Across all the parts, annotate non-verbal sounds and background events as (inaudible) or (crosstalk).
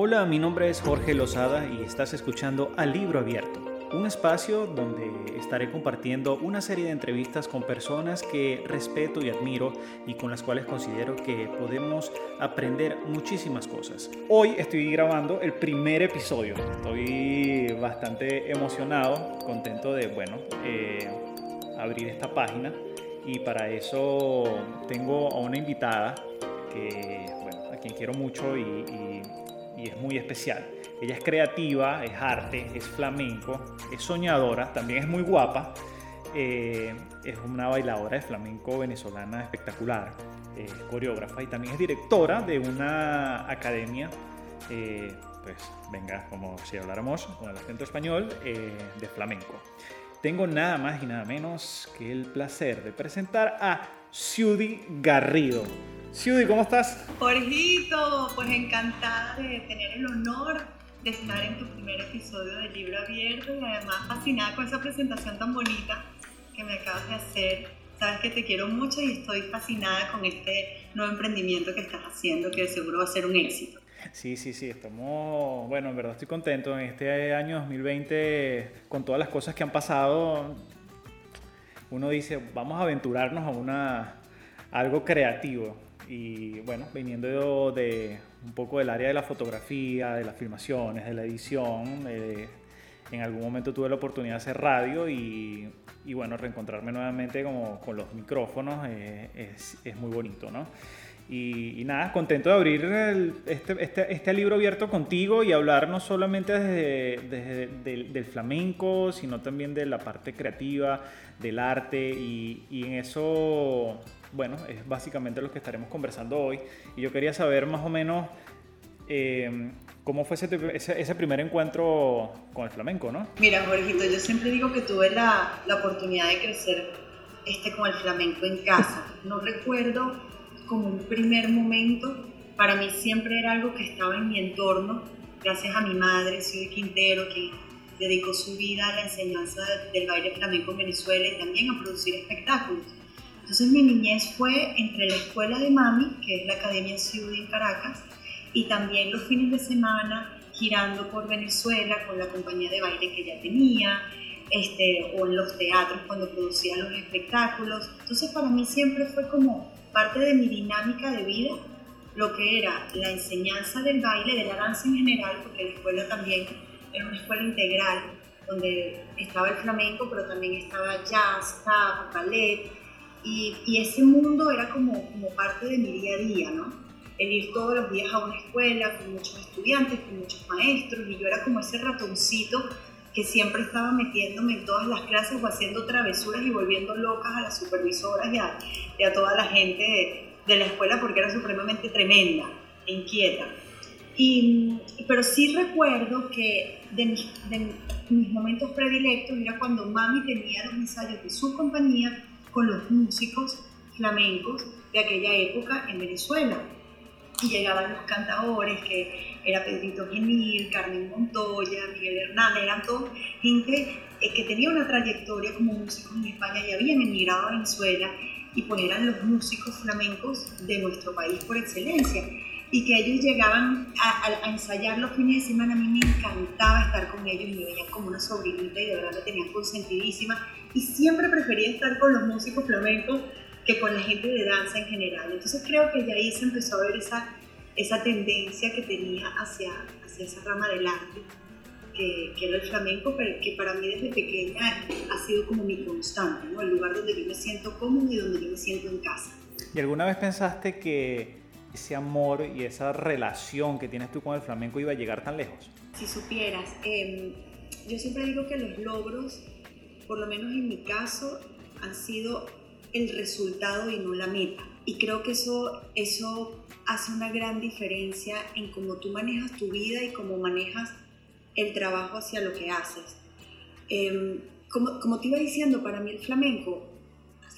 Hola, mi nombre es Jorge Lozada y estás escuchando A Libro Abierto, un espacio donde estaré compartiendo una serie de entrevistas con personas que respeto y admiro y con las cuales considero que podemos aprender muchísimas cosas. Hoy estoy grabando el primer episodio, estoy bastante emocionado, contento de, bueno, eh, abrir esta página y para eso tengo a una invitada que, bueno, a quien quiero mucho y es muy especial. Ella es creativa, es arte, es flamenco, es soñadora, también es muy guapa. Eh, es una bailadora de flamenco venezolana espectacular, es coreógrafa y también es directora de una academia, eh, pues venga, como si habláramos con el acento español, eh, de flamenco. Tengo nada más y nada menos que el placer de presentar a Ciudi Garrido. Ciudi, ¿cómo estás? Jorgito, pues encantada de tener el honor de estar en tu primer episodio del libro abierto y además fascinada con esa presentación tan bonita que me acabas de hacer. Sabes que te quiero mucho y estoy fascinada con este nuevo emprendimiento que estás haciendo que seguro va a ser un éxito. Sí, sí, sí, estamos, bueno, en verdad estoy contento en este año 2020 con todas las cosas que han pasado. Uno dice, vamos a aventurarnos a una algo creativo y bueno, viniendo de, un poco del área de la fotografía, de las filmaciones, de la edición, eh, en algún momento tuve la oportunidad de hacer radio y, y bueno, reencontrarme nuevamente como con los micrófonos eh, es, es, muy bonito, ¿no? Y, nada, contento de abrir este, este, este, libro abierto contigo y hablar no solamente desde, del, del, flamenco, sino también de la parte creativa, del arte y, y en eso bueno, es básicamente lo que estaremos conversando hoy. Y yo quería saber más o menos eh, cómo fue ese, primer encuentro con el flamenco, ¿no? Mira, Jorgito, yo siempre digo que tuve la, oportunidad de crecer este, con el flamenco en casa. No recuerdo como un primer momento, para mí siempre era algo que estaba en mi entorno, gracias a mi madre, Ciudad Quintero, que dedicó su vida a la enseñanza del baile flamenco en Venezuela y también a producir espectáculos. Entonces mi niñez fue entre la escuela de mami, que es la Academia Ciudad en Caracas, y también los fines de semana girando por Venezuela con la compañía de baile que ya tenía, este, o en los teatros cuando producía los espectáculos. Entonces para mí siempre fue como parte de mi dinámica de vida lo que era la enseñanza del baile, de la danza en general, porque la escuela también era una escuela integral, donde estaba el flamenco, pero también estaba jazz, tap, ballet, y, ese mundo era como, como parte de mi día a día, ¿no? El ir todos los días a una escuela con muchos estudiantes, con muchos maestros, y yo era como ese ratoncito que siempre estaba metiéndome en todas las clases o haciendo travesuras y volviendo locas a las supervisoras y a, toda la gente de, la escuela porque era supremamente tremenda e inquieta. Y, pero sí recuerdo que de mis, de mis momentos predilectos era cuando mami tenía los ensayos de su compañía con los músicos flamencos de aquella época en Venezuela. Y llegaban los cantadores, que era Pedrito Genil, Carmen Montoya, Miguel Hernández, eran todos gente eh, que tenía una trayectoria como músicos en España y habían emigrado a Venezuela y pues eran los músicos flamencos de nuestro país por excelencia y que ellos llegaban a, ensayar los fines de semana, a mí me encantaba estar con ellos, me veían como una sobrinita y de verdad me tenían consentidísima y siempre prefería estar con los músicos flamencos que con la gente de danza en general. Entonces creo que ya ahí se empezó a ver esa, esa tendencia que tenía hacia, hacia esa rama del arte, que, que, era el flamenco, pero que para mí desde pequeña ha sido como mi constante, ¿no? el lugar donde yo me siento cómodo y donde yo me siento en casa. ¿Y alguna vez pensaste que ese amor y esa relación que tienes tú con el flamenco iba a llegar tan lejos? Si supieras, eh, yo siempre digo que los logros por lo menos en mi caso, han sido el resultado y no la meta. Y creo que eso, eso hace una gran diferencia en cómo tú manejas tu vida y cómo manejas el trabajo hacia lo que haces. Em, como, como te iba diciendo, para mí el flamenco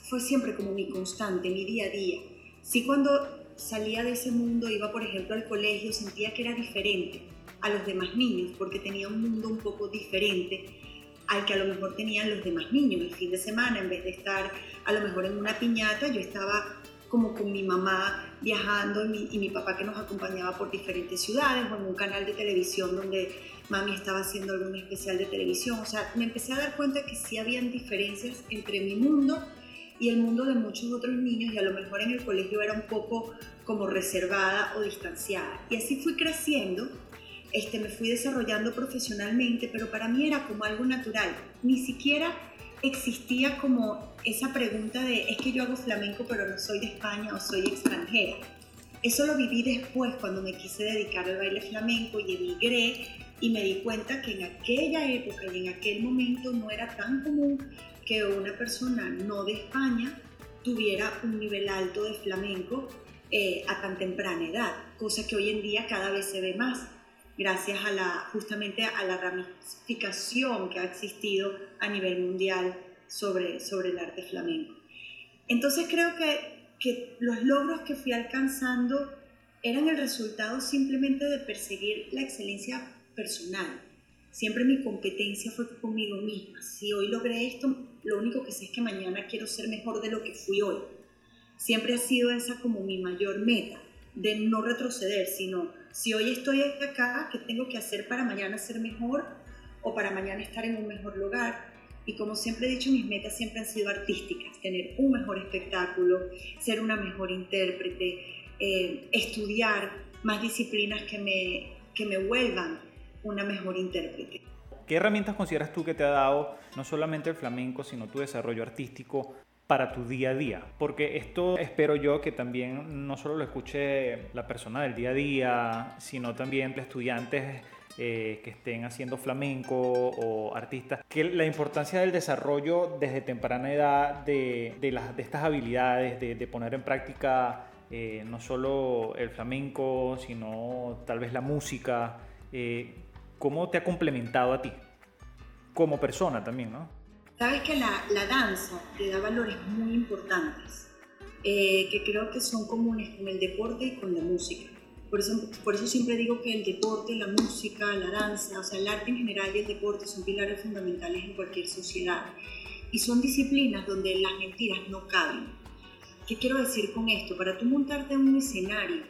fue siempre como mi constante, mi día a día. Sí cuando salía de ese mundo, iba por ejemplo al colegio, sentía que era diferente a los demás niños, porque tenía un mundo un poco diferente al que a lo mejor tenían los demás niños. El fin de semana, en vez de estar a lo mejor en una piñata, yo estaba como con mi mamá viajando y mi, y papá que nos acompañaba por diferentes ciudades o en un canal de televisión donde mami estaba haciendo algún especial de televisión. O sea, me empecé a dar cuenta que sí habían diferencias entre mi mundo y el mundo de muchos otros niños y a lo mejor en el colegio era un poco como reservada o distanciada. Y así fui creciendo, este, me fui desarrollando profesionalmente, pero para mí era como algo natural. Ni siquiera existía como esa pregunta de es que yo hago flamenco pero no soy de España o soy extranjera. Eso lo viví después cuando me quise dedicar al baile flamenco y emigré y me di cuenta que en aquella época y en aquel momento no era tan común que una persona no de España tuviera un nivel alto de flamenco eh, a tan temprana edad, cosa que hoy en día cada vez se ve más gracias a la, justamente a la ramificación que ha existido a nivel mundial sobre, sobre el arte flamenco. Entonces creo que, que los logros que fui alcanzando eran el resultado simplemente de perseguir la excelencia personal. Siempre mi competencia fue conmigo misma. Si hoy logré esto, lo único que sé es que mañana quiero ser mejor de lo que fui hoy. Siempre ha sido esa como mi mayor meta, de no retroceder, sino si hoy estoy acá, ¿qué tengo que hacer para mañana ser mejor o para mañana estar en un mejor lugar? Y como siempre he dicho, mis metas siempre han sido artísticas, tener un mejor espectáculo, ser una mejor intérprete, eh, estudiar más disciplinas que me, que me vuelvan una mejor intérprete. ¿Qué herramientas consideras tú que te ha dado no solamente el flamenco, sino tu desarrollo artístico para tu día a día. Porque esto espero yo que también no solo lo escuche la persona del día a día, sino también estudiantes eh, que estén haciendo flamenco o artistas, que la importancia del desarrollo desde temprana edad de, de, las, de estas habilidades, de, de poner en práctica eh, no solo el flamenco, sino tal vez la música, eh, ¿cómo te ha complementado a ti? Como persona también, ¿no? Sabes que la, la danza te da valores muy importantes, eh, que creo que son comunes con el deporte y con la música. Por eso, por eso siempre digo que el deporte, la música, la danza, o sea, el arte en general y el deporte son pilares fundamentales en cualquier sociedad. Y son disciplinas donde las mentiras no caben. ¿Qué quiero decir con esto? Para tú montarte en un escenario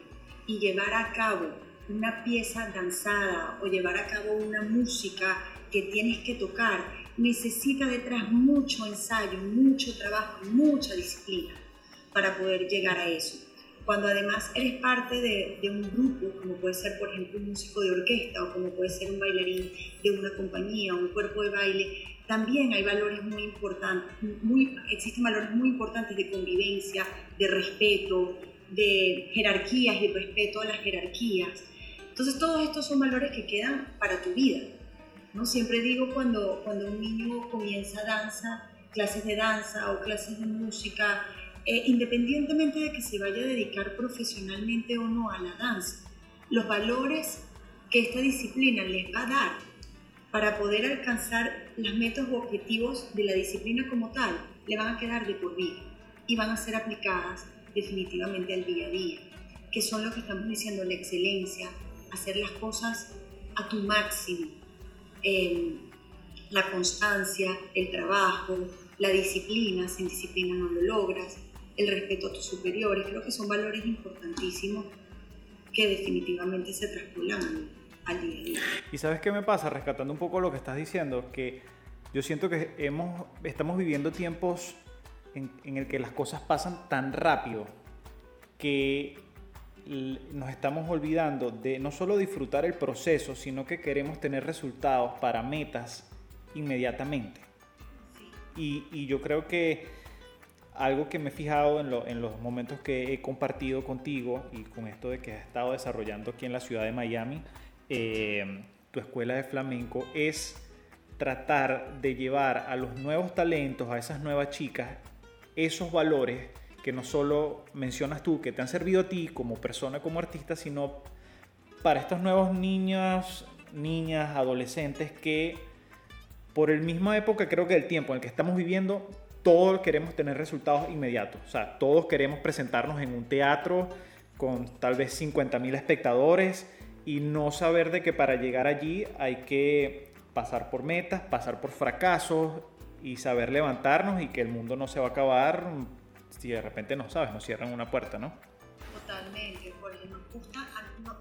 y llevar a cabo una pieza danzada o llevar a cabo una música que tienes que tocar, necesita detrás mucho ensayo, mucho trabajo, mucha disciplina para poder llegar a eso. Cuando además eres parte de, un grupo, como puede ser por ejemplo un músico de orquesta o como puede ser un bailarín de una compañía un cuerpo de baile, también hay valores muy importantes, existen valores muy importantes de convivencia, de respeto, de jerarquías y respeto a las jerarquías. Entonces todos estos son valores que quedan para tu vida ¿no? Siempre digo cuando, cuando un niño comienza danza, clases de danza o clases de música, eh, independientemente de que se vaya a dedicar profesionalmente o no a la danza, los valores que esta disciplina les va a dar para poder alcanzar las metas u objetivos de la disciplina como tal, le van a quedar de por vida y van a ser aplicadas definitivamente al día a día, que son lo que estamos diciendo, la excelencia, hacer las cosas a tu máximo, la constancia, el trabajo, la disciplina, sin disciplina no lo logras, el respeto a tus superiores, creo que son valores importantísimos que definitivamente se traspolan al día a día. ¿Y sabes qué me pasa? Rescatando un poco lo que estás diciendo, que yo siento que hemos, estamos viviendo tiempos en, en el que las cosas pasan tan rápido que nos estamos olvidando de no solo disfrutar el proceso, sino que queremos tener resultados para metas inmediatamente. Y, yo creo que algo que me he fijado en, los momentos que he compartido contigo y con esto de que has estado desarrollando aquí en la ciudad de Miami, eh, tu escuela de flamenco, es tratar de llevar a los nuevos talentos, a esas nuevas chicas, esos valores que no solo mencionas tú, que te han servido a ti como persona, como artista, sino para estos nuevos niños, niñas, adolescentes que por el misma época creo que el tiempo en el que estamos viviendo, todos queremos tener resultados inmediatos. O sea, todos queremos presentarnos en un teatro con tal vez 50 mil espectadores y no saber de que para llegar allí hay que pasar por metas, pasar por fracasos y saber levantarnos y que el mundo no se va a acabar si de repente no sabes, nos cierran una puerta, ¿no? Totalmente, porque nos gusta,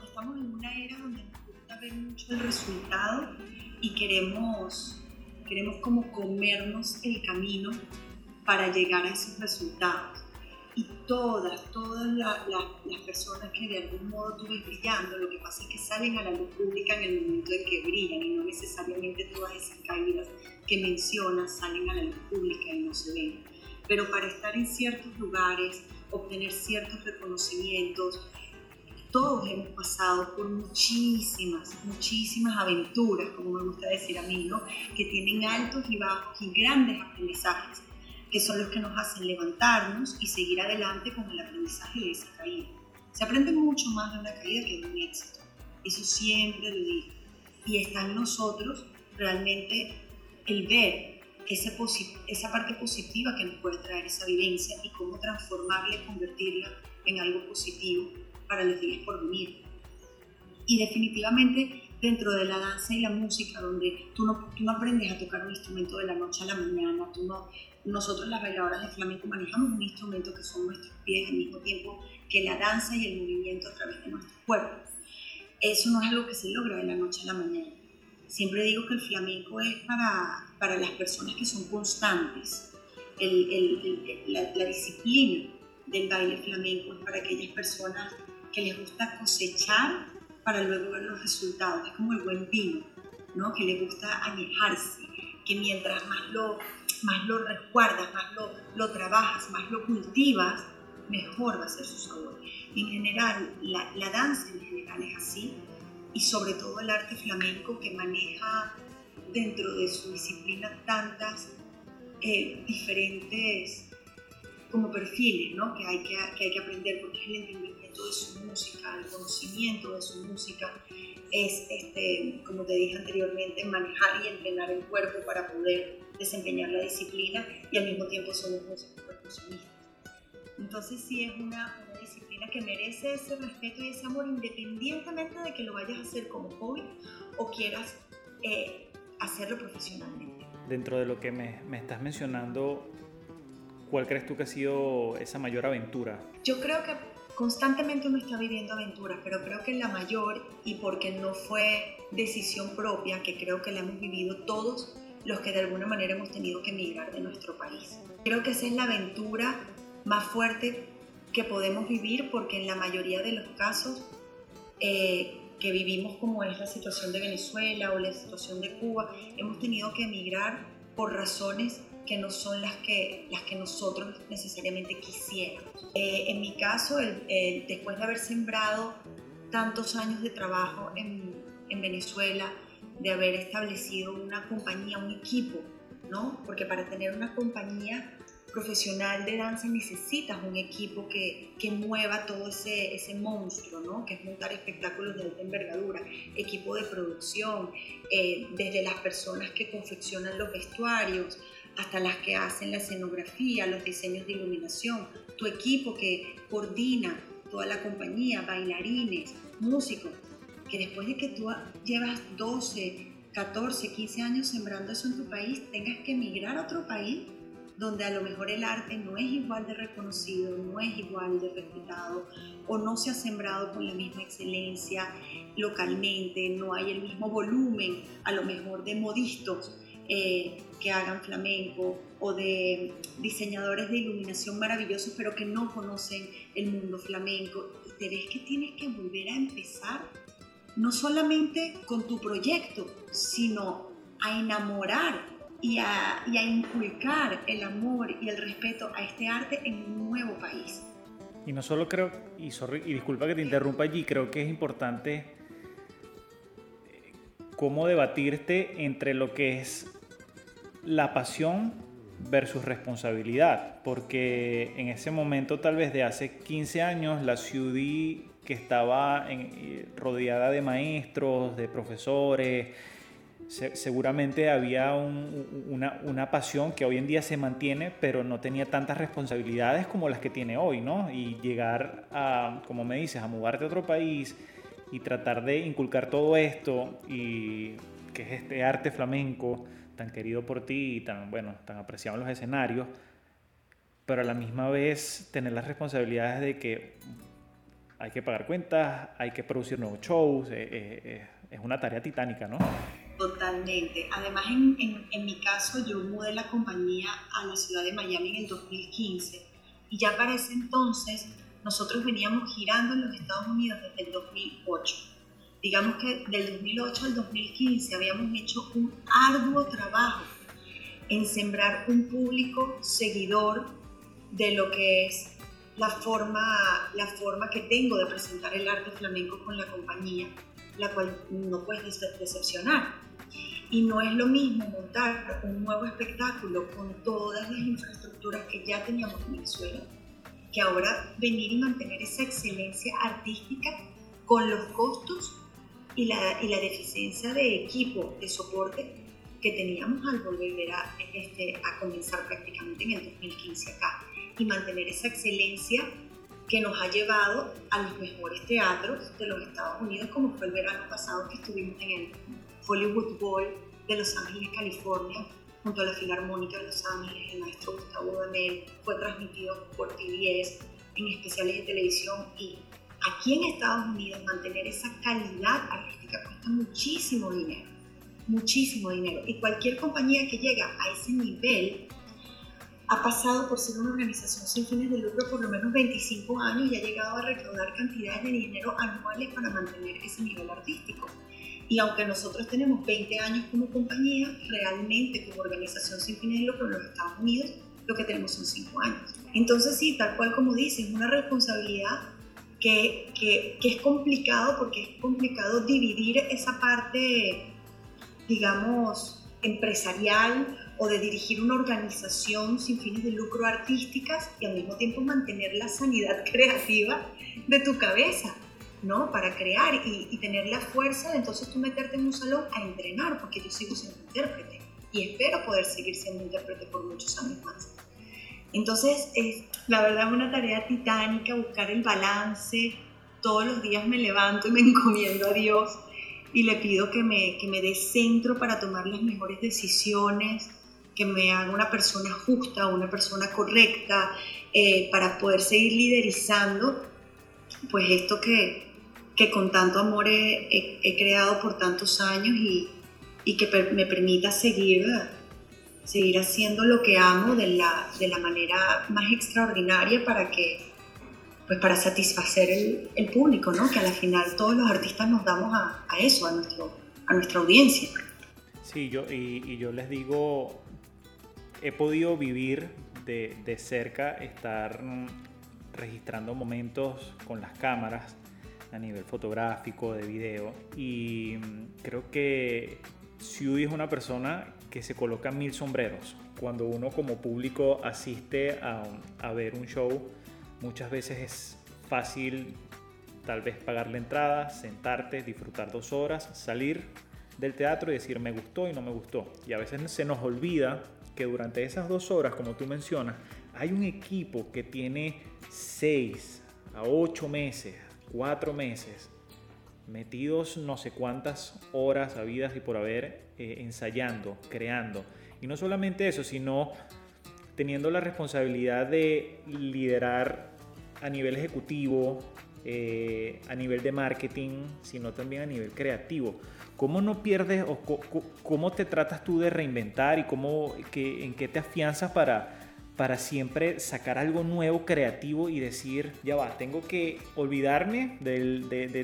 estamos en una era donde nos gusta ver mucho el resultado y queremos, queremos como comernos el camino para llegar a esos resultados. Y todas, todas las personas que de algún modo tú brillando, lo que pasa es que salen a la luz pública en el momento en que brillan y no necesariamente todas esas caídas que mencionas salen a la luz pública y no se ven. Pero para estar en ciertos lugares, obtener ciertos reconocimientos, todos hemos pasado por muchísimas, muchísimas aventuras, como me gusta decir a mí, ¿no? que tienen altos y bajos y grandes aprendizajes, que son los que nos hacen levantarnos y seguir adelante con el aprendizaje de esa caída. Se aprende mucho más de una caída que de un éxito, eso siempre lo digo. Y está en nosotros realmente el ver ese esa parte positiva que nos puede traer esa vivencia y cómo transformarla y convertirla en algo positivo para los días por venir. Y definitivamente dentro de la danza y la música, donde tú no, tú no aprendes a tocar un instrumento de la noche a la mañana, tú no, nosotros las bailadoras de flamenco manejamos un instrumento que son nuestros pies al mismo tiempo que la danza y el movimiento a través de nuestro cuerpo. Eso no es algo que se logra de la noche a la mañana. Siempre digo que el flamenco es para, para las personas que son constantes. La, disciplina del baile flamenco es para aquellas personas que les gusta cosechar para luego ver los resultados. Es como el buen vino, ¿no? que le gusta añejarse, que mientras más lo, más lo resguardas, más lo, lo trabajas, más lo cultivas, mejor va a ser su sabor. En general, la danza en general es así y sobre todo el arte flamenco que maneja dentro de su disciplina tantas eh, diferentes como perfiles ¿no? que, hay que, que, hay que aprender porque es el entendimiento de su música, el conocimiento de su música, es, este, como te dije anteriormente, manejar y entrenar el cuerpo para poder desempeñar la disciplina y al mismo tiempo somos músicos percusionistas. Entonces sí es una, una disciplina que merece ese respeto y ese amor independientemente de que lo vayas a hacer como hobby o quieras eh, hacerlo profesionalmente. Dentro de lo que me, me estás mencionando, ¿cuál crees tú que ha sido esa mayor aventura? Yo creo que constantemente uno está viviendo aventuras, pero creo que la mayor, y porque no fue decisión propia, que creo que la hemos vivido todos los que de alguna manera hemos tenido que emigrar de nuestro país. Creo que esa es la aventura más fuerte que podemos vivir porque en la mayoría de los casos eh, que vivimos como es la situación de Venezuela o la situación de Cuba, hemos tenido que emigrar por razones que no son las que, las que nosotros necesariamente quisiéramos. Eh, en mi caso, después de haber sembrado tantos años de trabajo en, en Venezuela, de haber establecido una compañía, un equipo, ¿no? Porque para tener una compañía profesional de danza necesitas un equipo que, que mueva todo ese, ese monstruo, ¿no? que es montar espectáculos de alta envergadura, equipo de producción, eh, desde las personas que confeccionan los vestuarios hasta las que hacen la escenografía, los diseños de iluminación, tu equipo que coordina toda la compañía, bailarines, músicos, que después de que tú llevas 12, 14, 15 años sembrando eso en tu país, tengas que emigrar a otro país donde a lo mejor el arte no es igual de reconocido, no es igual de respetado o no se ha sembrado con la misma excelencia localmente, no hay el mismo volumen a lo mejor de modistos eh, que hagan flamenco o de diseñadores de iluminación maravillosos pero que no conocen el mundo flamenco. Y te ves que tienes que volver a empezar no solamente con tu proyecto, sino a enamorar y a, y a inculcar el amor y el respeto a este arte en un nuevo país. Y no solo creo, y, y disculpa que te interrumpa allí, creo que es importante eh, cómo debatirte entre lo que es la pasión versus responsabilidad, porque en ese momento tal vez de hace 15 años la ciudad que estaba eh, rodeada de maestros, de profesores, seguramente había una, pasión que hoy en día se mantiene, pero no tenía tantas responsabilidades como las que tiene hoy, ¿no? Y llegar a, como me dices, a mudarte a otro país y tratar de inculcar todo esto y que es este arte flamenco tan querido por ti y tan, bueno, tan apreciado en los escenarios, pero a la misma vez tener las responsabilidades de que hay que pagar cuentas, hay que producir nuevos shows, eh, eh, es una tarea titánica, ¿no? Totalmente. Además, en, en, en, mi caso, yo mudé la compañía a la ciudad de Miami en el 2015 y ya para ese entonces nosotros veníamos girando en los Estados Unidos desde el 2008. Digamos que del 2008 al 2015 habíamos hecho un arduo trabajo en sembrar un público seguidor de lo que es la forma, la forma que tengo de presentar el arte flamenco con la compañía, la cual no puedes decepcionar. Y no es lo mismo montar un nuevo espectáculo con todas las infraestructuras que ya teníamos en Venezuela, que ahora venir y mantener esa excelencia artística con los costos y la, y la deficiencia de equipo, de soporte que teníamos al volver a, este, a comenzar prácticamente en el 2015 acá. Y mantener esa excelencia que nos ha llevado a los mejores teatros de los Estados Unidos, como fue el verano pasado que estuvimos en el Hollywood Bowl de Los Ángeles, California, junto a la Filarmónica de Los Ángeles, el maestro Gustavo Damel, fue transmitido por TBS en especiales de televisión y aquí en Estados Unidos mantener esa calidad artística cuesta muchísimo dinero, muchísimo dinero. Y cualquier compañía que llega a ese nivel ha pasado por ser una organización sin fines de lucro por lo menos 25 años y ha llegado a recaudar cantidades de dinero anuales para mantener ese nivel artístico. Y aunque nosotros tenemos 20 años como compañía, realmente como organización sin fines de lucro en los Estados Unidos, lo que tenemos son 5 años. Entonces sí, tal cual como dices, es una responsabilidad que, que, que es complicado porque es complicado dividir esa parte, digamos, empresarial o de dirigir una organización sin fines de lucro artísticas y al mismo tiempo mantener la sanidad (laughs) creativa de tu cabeza, ¿no? Para crear y, tener la fuerza de entonces tú meterte en un salón a entrenar, porque yo sigo siendo intérprete y espero poder seguir siendo intérprete por muchos años más. Entonces, es, la verdad es una tarea titánica buscar el balance. Todos los días me levanto y me (laughs) encomiendo a Dios y le pido que me, que me dé centro para tomar las mejores decisiones, que me haga una persona justa, una persona correcta, eh, para poder seguir liderizando, pues esto que, que con tanto amor he, he, creado por tantos años y, y que me permita seguir, seguir haciendo lo que amo de la, de la manera más extraordinaria para que pues para satisfacer el, público, ¿no? Que al final todos los artistas nos damos a, a eso, a, nuestro, a nuestra audiencia. Sí, yo, y, y yo les digo, he podido vivir de, de, cerca, estar registrando momentos con las cámaras a nivel fotográfico, de video. Y creo que Siudi es una persona que se coloca mil sombreros. Cuando uno como público asiste a, a ver un show, muchas veces es fácil tal vez pagar la entrada, sentarte, disfrutar dos horas, salir del teatro y decir me gustó y no me gustó. Y a veces se nos olvida que durante esas dos horas, como tú mencionas, hay un equipo que tiene seis a ocho meses, cuatro meses, metidos no sé cuántas horas habidas y por haber eh, ensayando, creando. Y no solamente eso, sino teniendo la responsabilidad de liderar a nivel ejecutivo, eh, a nivel de marketing, sino también a nivel creativo. ¿Cómo no pierdes o cómo te tratas tú de reinventar y cómo, que, en qué te afianzas para, para siempre sacar algo nuevo, creativo y decir, ya va, tengo que olvidarme de,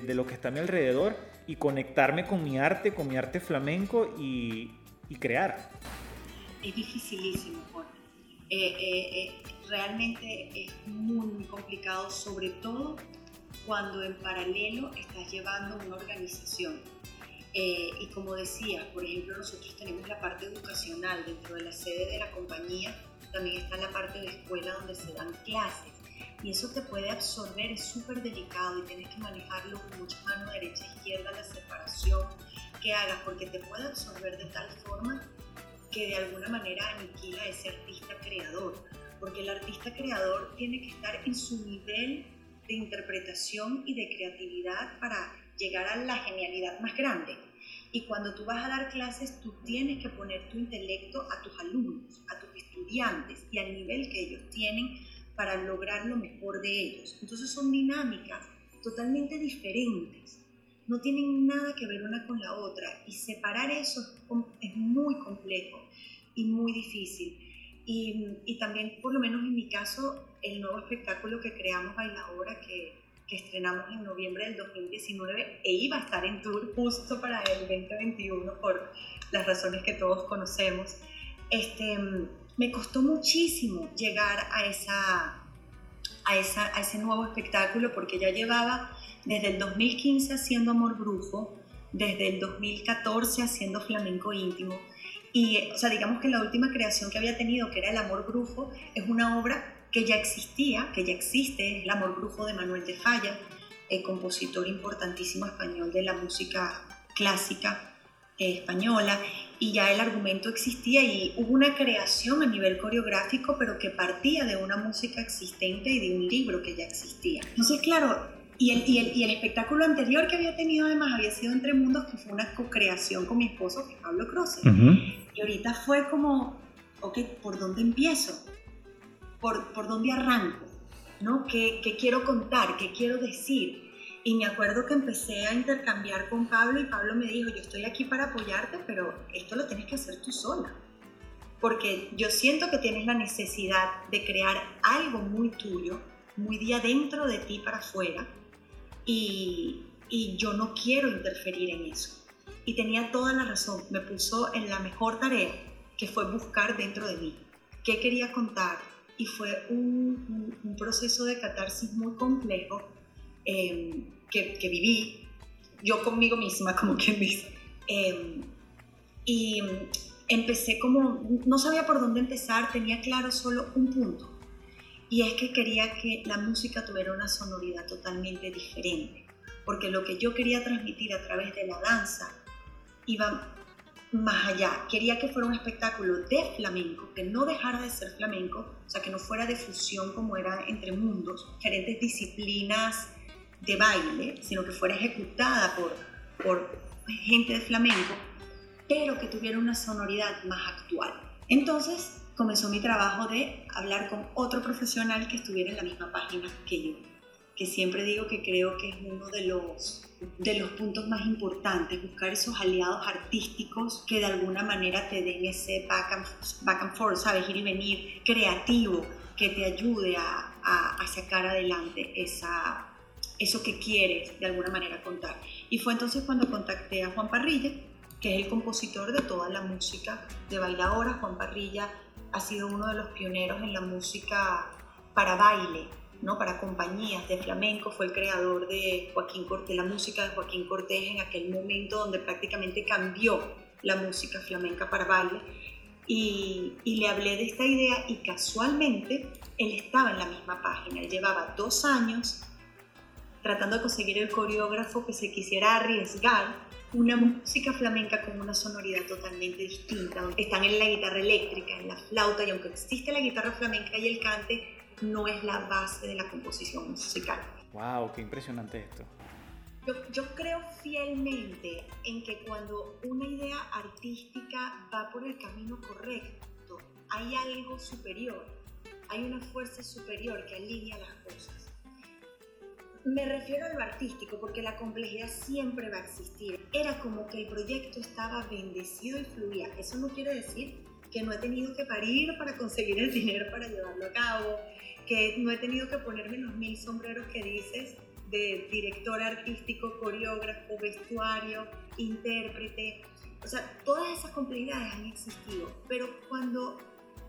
de, lo que está a mi alrededor y conectarme con mi arte, con mi arte flamenco y, y crear? Es dificilísimo, Juan. Eh, eh, eh, realmente es muy, muy complicado, sobre todo cuando en paralelo estás llevando una organización eh, y como decía, por ejemplo, nosotros tenemos la parte educacional dentro de la sede de la compañía, también está la parte de escuela donde se dan clases. Y eso te puede absorber, es súper delicado y tienes que manejarlo con mucha mano derecha, izquierda, la separación que hagas, porque te puede absorber de tal forma que de alguna manera aniquila a ese artista creador. Porque el artista creador tiene que estar en su nivel de interpretación y de creatividad para llegar a la genialidad más grande. Y cuando tú vas a dar clases, tú tienes que poner tu intelecto a tus alumnos, a tus estudiantes y al nivel que ellos tienen para lograr lo mejor de ellos. Entonces son dinámicas totalmente diferentes, no tienen nada que ver una con la otra y separar eso es, muy complejo y muy difícil. Y, y, también, por lo menos en mi caso, el nuevo espectáculo que creamos Bailadora, que, que estrenamos en noviembre del 2019 e iba a estar en tour justo para el 2021 por las razones que todos conocemos, este, me costó muchísimo llegar a, esa, a, esa, a ese nuevo espectáculo porque ya llevaba desde el 2015 haciendo Amor Brujo, desde el 2014 haciendo Flamenco Íntimo. Y, o sea, digamos que la última creación que había tenido, que era El Amor Brujo, es una obra que ya existía, que ya existe, es El Amor Brujo de Manuel de Falla, el compositor importantísimo español de la música clásica eh, española, y ya el argumento existía y hubo una creación a nivel coreográfico, pero que partía de una música existente y de un libro que ya existía. Entonces, claro, y el, y, el, y el, espectáculo anterior que había tenido además había sido Entre Mundos, que fue una co-creación con mi esposo, Pablo Croce. Y ahorita fue como, ok, ¿por dónde empiezo? ¿Por, dónde arranco? ¿No? ¿Qué, ¿Qué quiero contar? ¿Qué quiero decir? Y me acuerdo que empecé a intercambiar con Pablo y Pablo me dijo, yo estoy aquí para apoyarte, pero esto lo tienes que hacer tú sola. Porque yo siento que tienes la necesidad de crear algo muy tuyo, muy de adentro de ti para afuera, y, yo no quiero interferir en eso. Y tenía toda la razón, me puso en la mejor tarea, que fue buscar dentro de mí qué quería contar. Y fue un, proceso de catarsis muy complejo em, que, viví yo conmigo misma, como quien dice. Em, y empecé como, no sabía por dónde empezar, tenía claro solo un punto, y es que quería que la música tuviera una sonoridad totalmente diferente, porque lo que yo quería transmitir a través de la danza iba más allá. Quería que fuera un espectáculo de flamenco, que no dejara de ser flamenco, o sea, que no fuera de fusión como era entre mundos, diferentes disciplinas de baile, sino que fuera ejecutada por, por gente de flamenco, pero que tuviera una sonoridad más actual. Entonces, comenzó mi trabajo de hablar con otro profesional que estuviera en la misma página que yo, que siempre digo que creo que es uno de los, de los puntos más importantes, buscar esos aliados artísticos que de alguna manera te den ese back and, forth, ¿sabes? Ir y venir creativo, que te ayude a, a, sacar adelante esa, eso que quieres de alguna manera contar. Y fue entonces cuando contacté a Juan Parrilla, que es el compositor de toda la música de Bailadora. Juan Parrilla ha sido uno de los pioneros en la música para baile, ¿no? para compañías de flamenco, fue el creador de, Joaquín Cortés, la música de Joaquín Cortés en aquel momento donde prácticamente cambió la música flamenca para baile. Y, y, le hablé de esta idea y casualmente él estaba en la misma página, él llevaba dos años tratando de conseguir el coreógrafo que se quisiera arriesgar una música flamenca con una sonoridad totalmente distinta. Están en la guitarra eléctrica, en la flauta, y aunque existe la guitarra flamenca y el cante, no es la base de la composición musical. ¡Wow! ¡Qué impresionante esto! Yo, yo creo fielmente en que cuando una idea artística va por el camino correcto, hay algo superior, hay una fuerza superior que alinea las cosas. Me refiero a lo artístico porque la complejidad siempre va a existir. Era como que el proyecto estaba bendecido y fluía. Eso no quiere decir que no he tenido que parir para conseguir el dinero para llevarlo a cabo, que no he tenido que ponerme los mil sombreros que dices de director artístico, coreógrafo, vestuario, intérprete. O sea, todas esas complejidades han existido, pero cuando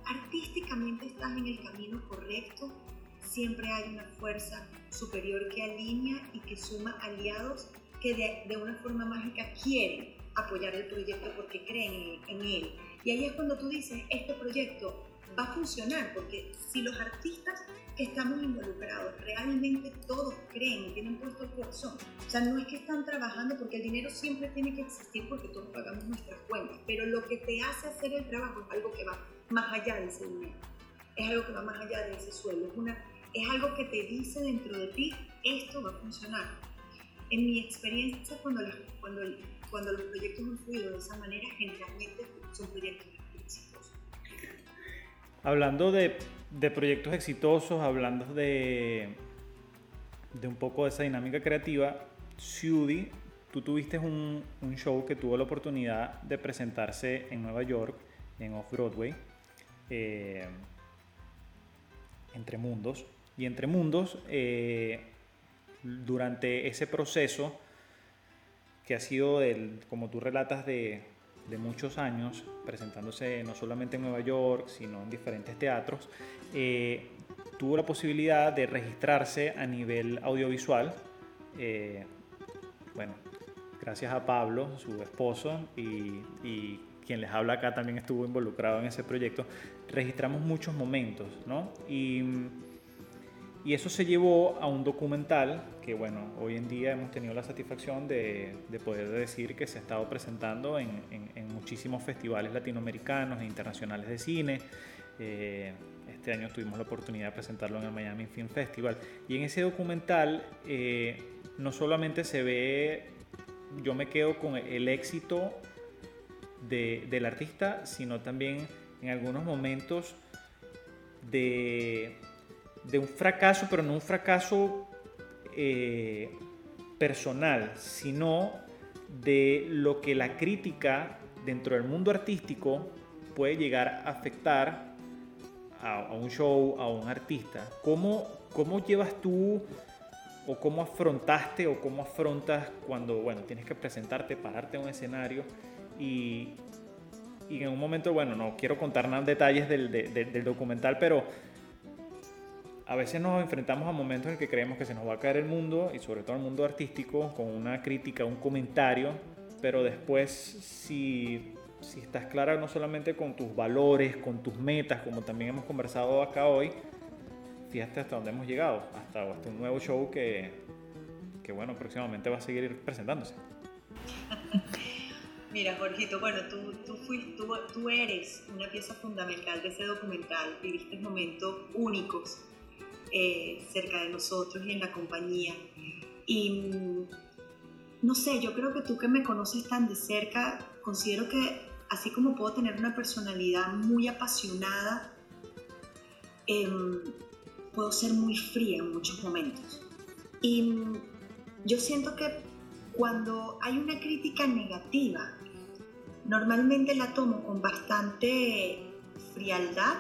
artísticamente estás en el camino correcto, siempre hay una fuerza superior que alinea y que suma aliados que de, una forma mágica quieren apoyar el proyecto porque creen en, él. Y ahí es cuando tú dices, este proyecto va a funcionar, porque si los artistas que estamos involucrados realmente todos creen tienen puesto el corazón, o sea, no es que están trabajando porque el dinero siempre tiene que existir porque todos pagamos nuestras cuentas, pero lo que te hace hacer el trabajo es algo que va más allá de ese dinero, es algo que va más allá de ese sueldo, es una es algo que te dice dentro de ti, esto va a funcionar. en mi experiencia, cuando, cuando, cuando los proyectos han fluido de esa manera, generalmente son. Hablando de, de proyectos exitosos, hablando de, de un poco de esa dinámica creativa, Ciudi, tú tuviste un, un, show que tuvo la oportunidad de presentarse en Nueva York, en Off-Broadway, eh, Entre Mundos. Y Entre Mundos, eh, durante ese proceso, que ha sido, del, como tú relatas, de, de muchos años, presentándose no solamente en Nueva York, sino en diferentes teatros, eh, tuvo la posibilidad de registrarse a nivel audiovisual. Eh, bueno, gracias a Pablo, su esposo, y, y, quien les habla acá también estuvo involucrado en ese proyecto, registramos muchos momentos, ¿no? Y eso se llevó a un documental que, bueno, hoy en día hemos tenido la satisfacción de, de poder decir que se ha estado presentando en, en, muchísimos festivales latinoamericanos e internacionales de cine. Eh, este año tuvimos la oportunidad de presentarlo en el Miami Film Festival. Y en ese documental eh, no solamente se ve, yo me quedo con el éxito de, del artista, sino también en algunos momentos de de un fracaso, pero no un fracaso eh, personal, sino de lo que la crítica dentro del mundo artístico puede llegar a afectar a, un show, a un artista. ¿Cómo, ¿Cómo llevas tú o cómo afrontaste o cómo afrontas cuando, bueno, tienes que presentarte, pararte en un escenario y, y en un momento, bueno, no quiero contar nada detalles del, de, del documental, pero a veces nos enfrentamos a momentos en que creemos que se nos va a caer el mundo y sobre todo el mundo artístico con una crítica, un comentario, pero después si, si estás clara no solamente con tus valores, con tus metas, como también hemos conversado acá hoy, fíjate hasta dónde hemos llegado, hasta, hasta un nuevo show que, que bueno, próximamente va a seguir presentándose. (laughs) Mira, Jorgito, bueno, tú, tú, fuiste, tú, tú, eres una pieza fundamental de ese documental, viviste momentos únicos eh, cerca de nosotros y en la compañía. Y no sé, yo creo que tú que me conoces tan de cerca, considero que así como puedo tener una personalidad muy apasionada, eh, puedo ser muy fría en muchos momentos. Y yo siento que cuando hay una crítica negativa, normalmente la tomo con bastante frialdad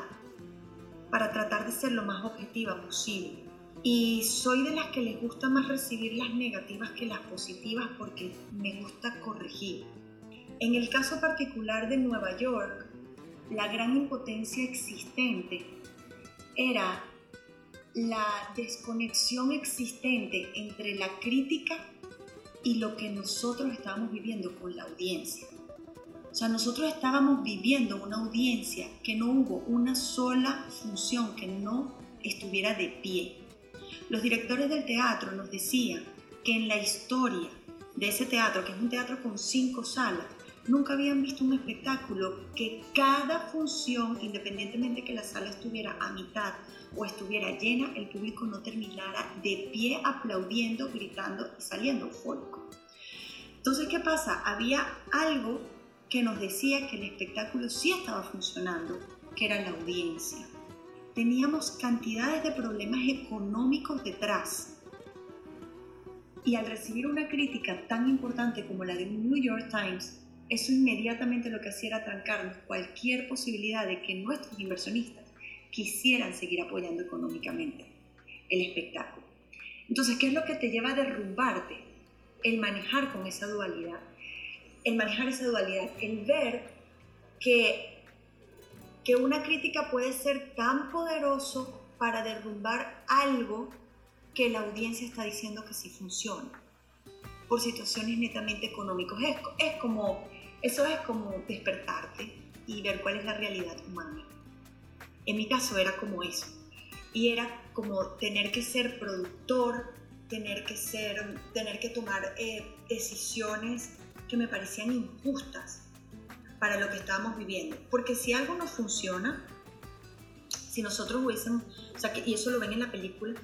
para tratar de ser lo más objetiva posible. Y soy de las que les gusta más recibir las negativas que las positivas porque me gusta corregir. En el caso particular de Nueva York, la gran impotencia existente era la desconexión existente entre la crítica y lo que nosotros estábamos viviendo con la audiencia. O sea, nosotros estábamos viviendo una audiencia que no hubo una sola función que no estuviera de pie. Los directores del teatro nos decían que en la historia de ese teatro, que es un teatro con cinco salas, nunca habían visto un espectáculo que cada función, independientemente que la sala estuviera a mitad o estuviera llena, el público no terminara de pie aplaudiendo, gritando y saliendo eufórico. Entonces, ¿qué pasa? Había algo que nos decía que el espectáculo sí estaba funcionando, que era la audiencia. Teníamos cantidades de problemas económicos detrás. Y al recibir una crítica tan importante como la del New York Times, eso inmediatamente lo que hacía era trancarnos cualquier posibilidad de que nuestros inversionistas quisieran seguir apoyando económicamente el espectáculo. Entonces, ¿qué es lo que te lleva a derrumbarte? El manejar con esa dualidad el manejar esa dualidad, el ver que, que una crítica puede ser tan poderoso para derrumbar algo que la audiencia está diciendo que sí funciona, por situaciones netamente económicas. Es, es como, eso es como despertarte y ver cuál es la realidad humana. En mi caso era como eso. Y era como tener que ser productor, tener que, ser, tener que tomar eh, decisiones que me parecían injustas para lo que estábamos viviendo. Porque si algo no funciona, si nosotros hubiésemos, o sea, que, y eso lo ven en la película,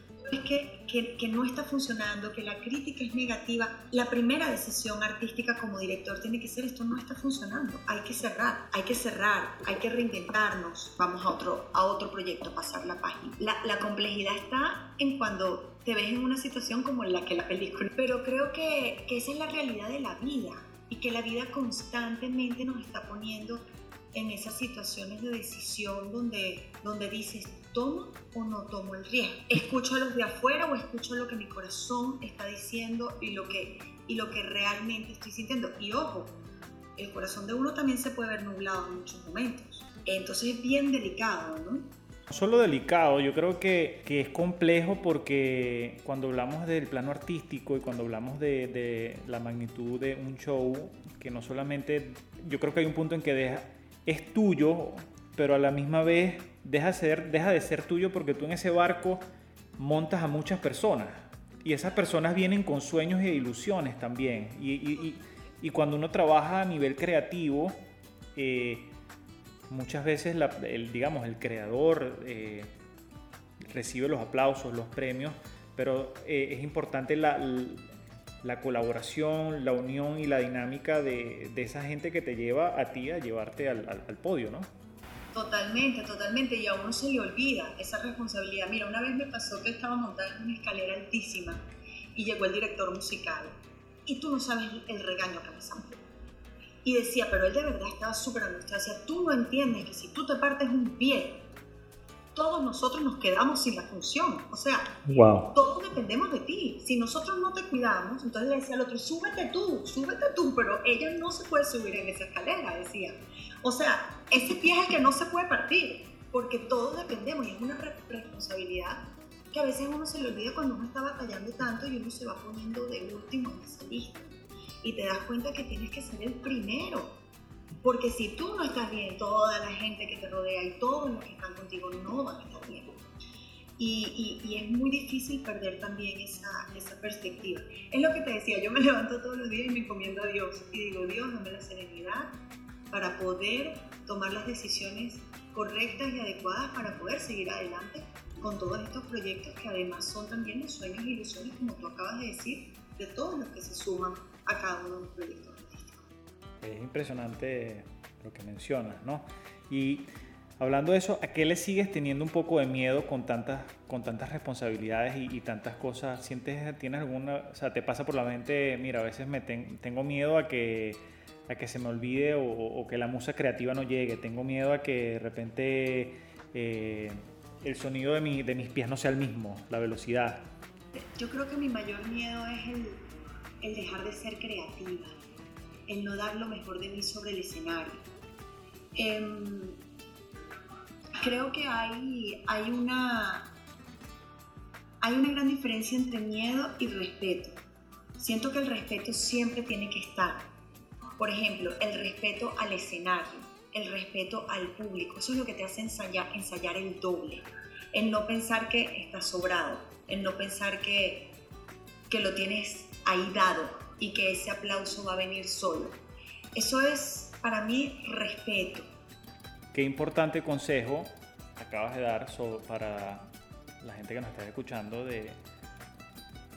que, que, que, no está funcionando, que la crítica es negativa, la primera decisión artística como director tiene que ser esto no está funcionando, hay que cerrar, hay que cerrar, hay que reinventarnos, vamos a otro, a otro proyecto, pasar la página. La, la complejidad está en cuando te ves en una situación como la que la película, pero creo que, que esa es la realidad de la vida y que la vida constantemente nos está poniendo en esas situaciones de decisión donde, donde dices, ¿tomo o no tomo el riesgo? ¿Escucho a los de afuera o escucho lo que mi corazón está diciendo y lo que, y lo que realmente estoy sintiendo? Y ojo, el corazón de uno también se puede ver nublado en muchos momentos. Entonces es bien delicado, ¿no? Solo delicado, yo creo que, es complejo porque cuando hablamos del plano artístico y cuando hablamos de, la magnitud de un show, que no solamente, yo creo que hay un punto en que deja, es tuyo, pero a la misma vez deja, de ser tuyo porque tú en ese barco montas a muchas personas y esas personas vienen con sueños e ilusiones también. Y cuando uno trabaja a nivel creativo, eh, muchas veces la, el, digamos, el creador eh, recibe los aplausos, los premios, pero eh, es importante la, la, colaboración, la unión y la dinámica de, de, esa gente que te lleva a ti a llevarte al, al, al podio, ¿no? Totalmente, totalmente, y a uno se le olvida esa responsabilidad. Mira, una vez me pasó que estaba montada en una escalera altísima y llegó el director musical y tú no sabes el regaño que me salió. Y decía, pero él de verdad estaba súper angustiado. Decía, tú no entiendes que si tú te partes un pie, todos nosotros nos quedamos sin la función. O sea, wow. todos dependemos de ti. Si nosotros no te cuidamos, entonces le decía al otro, súbete tú, súbete tú, pero ella no se puede subir en esa escalera, decía. O sea, ese pie es el que no se puede partir, porque todos dependemos y es una responsabilidad que a veces uno se le olvida cuando uno está batallando tanto y uno se va poniendo de último en esa lista. Y te das cuenta que tienes que ser el primero. Porque si tú no estás bien, toda la gente que te rodea y todos los que están contigo no van a estar bien. Y, y, y, es muy difícil perder también esa, esa, perspectiva. Es lo que te decía, yo me levanto todos los días y me encomiendo a Dios y digo, Dios, dame la serenidad para poder tomar las decisiones correctas y adecuadas para poder seguir adelante con todos estos proyectos que además son también los sueños e ilusiones, como tú acabas de decir, de todos los que se suman a cada uno de los proyectos artísticos. Es impresionante lo que mencionas, ¿no? Y hablando de eso, ¿a qué le sigues teniendo un poco de miedo con tantas, con tantas responsabilidades y, y tantas cosas? ¿Sientes, tienes alguna, o sea, te pasa por la mente, mira, a veces me ten, tengo miedo a que, a que se me olvide o, o, que la musa creativa no llegue, tengo miedo a que de repente eh, el sonido de, mi, de mis pies no sea el mismo, la velocidad. Yo creo que mi mayor miedo es el, el dejar de ser creativa, el no dar lo mejor de mí sobre el escenario. Eh, creo que hay, hay, una, hay una gran diferencia entre miedo y respeto. Siento que el respeto siempre tiene que estar. Por ejemplo, el respeto al escenario, el respeto al público. Eso es lo que te hace ensayar, ensayar el doble. El no pensar que estás sobrado, el no pensar que, que lo tienes ahí dado y que ese aplauso va a venir solo. Eso es para mí respeto. Qué importante consejo acabas de dar para la gente que nos está escuchando de,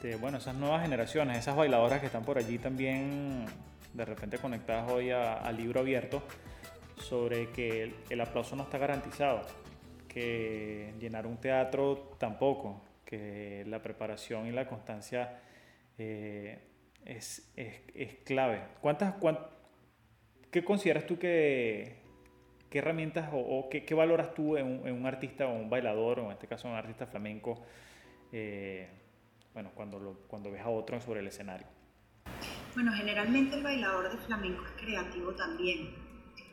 de, bueno, esas nuevas generaciones, esas bailadoras que están por allí también de repente conectadas hoy al libro abierto sobre que el, el, aplauso no está garantizado, que llenar un teatro tampoco, que la preparación y la constancia eh, es, es, es, clave. ¿Cuántas, cuánt, ¿Qué consideras tú que, qué herramientas o, qué, qué, valoras tú en un, en un, artista o un bailador, o en este caso un artista flamenco, eh, bueno, cuando, cuando ves a otro sobre el escenario? Bueno, generalmente el bailador de flamenco es creativo también.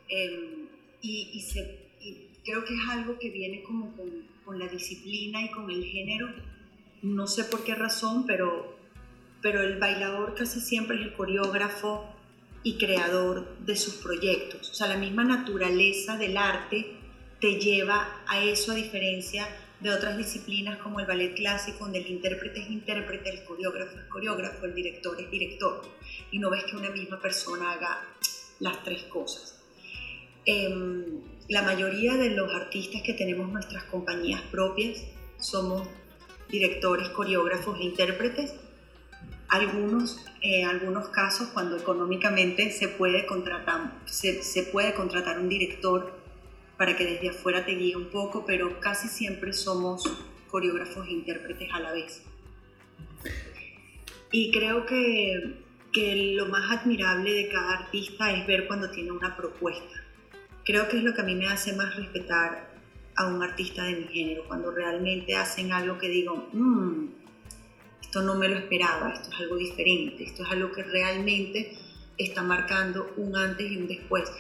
Eh, y, y, creo que es algo que viene como con, con, la disciplina y con el género. No sé por qué razón, pero, pero el bailador casi siempre es el coreógrafo y creador de sus proyectos. O sea, la misma naturaleza del arte te lleva a eso a diferencia de otras disciplinas como el ballet clásico, donde el intérprete es intérprete, el coreógrafo es coreógrafo, el director es director. Y no ves que una misma persona haga las tres cosas. Eh, la mayoría de los artistas que tenemos nuestras compañías propias somos directores, coreógrafos e intérpretes. Algunos, en algunos casos, cuando económicamente se puede, contratar, se, se puede contratar un director para que desde afuera te guíe un poco, pero casi siempre somos coreógrafos e intérpretes a la vez. Y creo que, que lo más admirable de cada artista es ver cuando tiene una propuesta. Creo que es lo que a mí me hace más respetar a un artista de mi género, cuando realmente hacen algo que digo, mmm, esto no me lo esperaba, esto es algo diferente, esto es algo que realmente está marcando un antes y un después.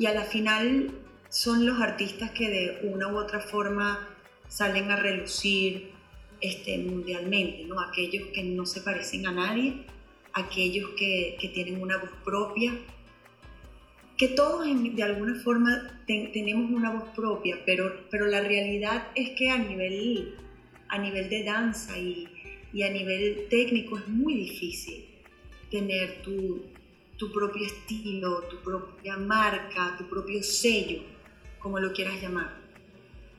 Y a la final son los artistas que de una u otra forma salen a relucir este, mundialmente, ¿no? aquellos que no se parecen a nadie, aquellos que, que tienen una voz propia, que todos de alguna forma tenemos una voz propia, pero, pero la realidad es que a nivel, a nivel de danza y, y a nivel técnico es muy difícil tener tu, tu propio estilo, tu propia marca, tu propio sello, como lo quieras llamar.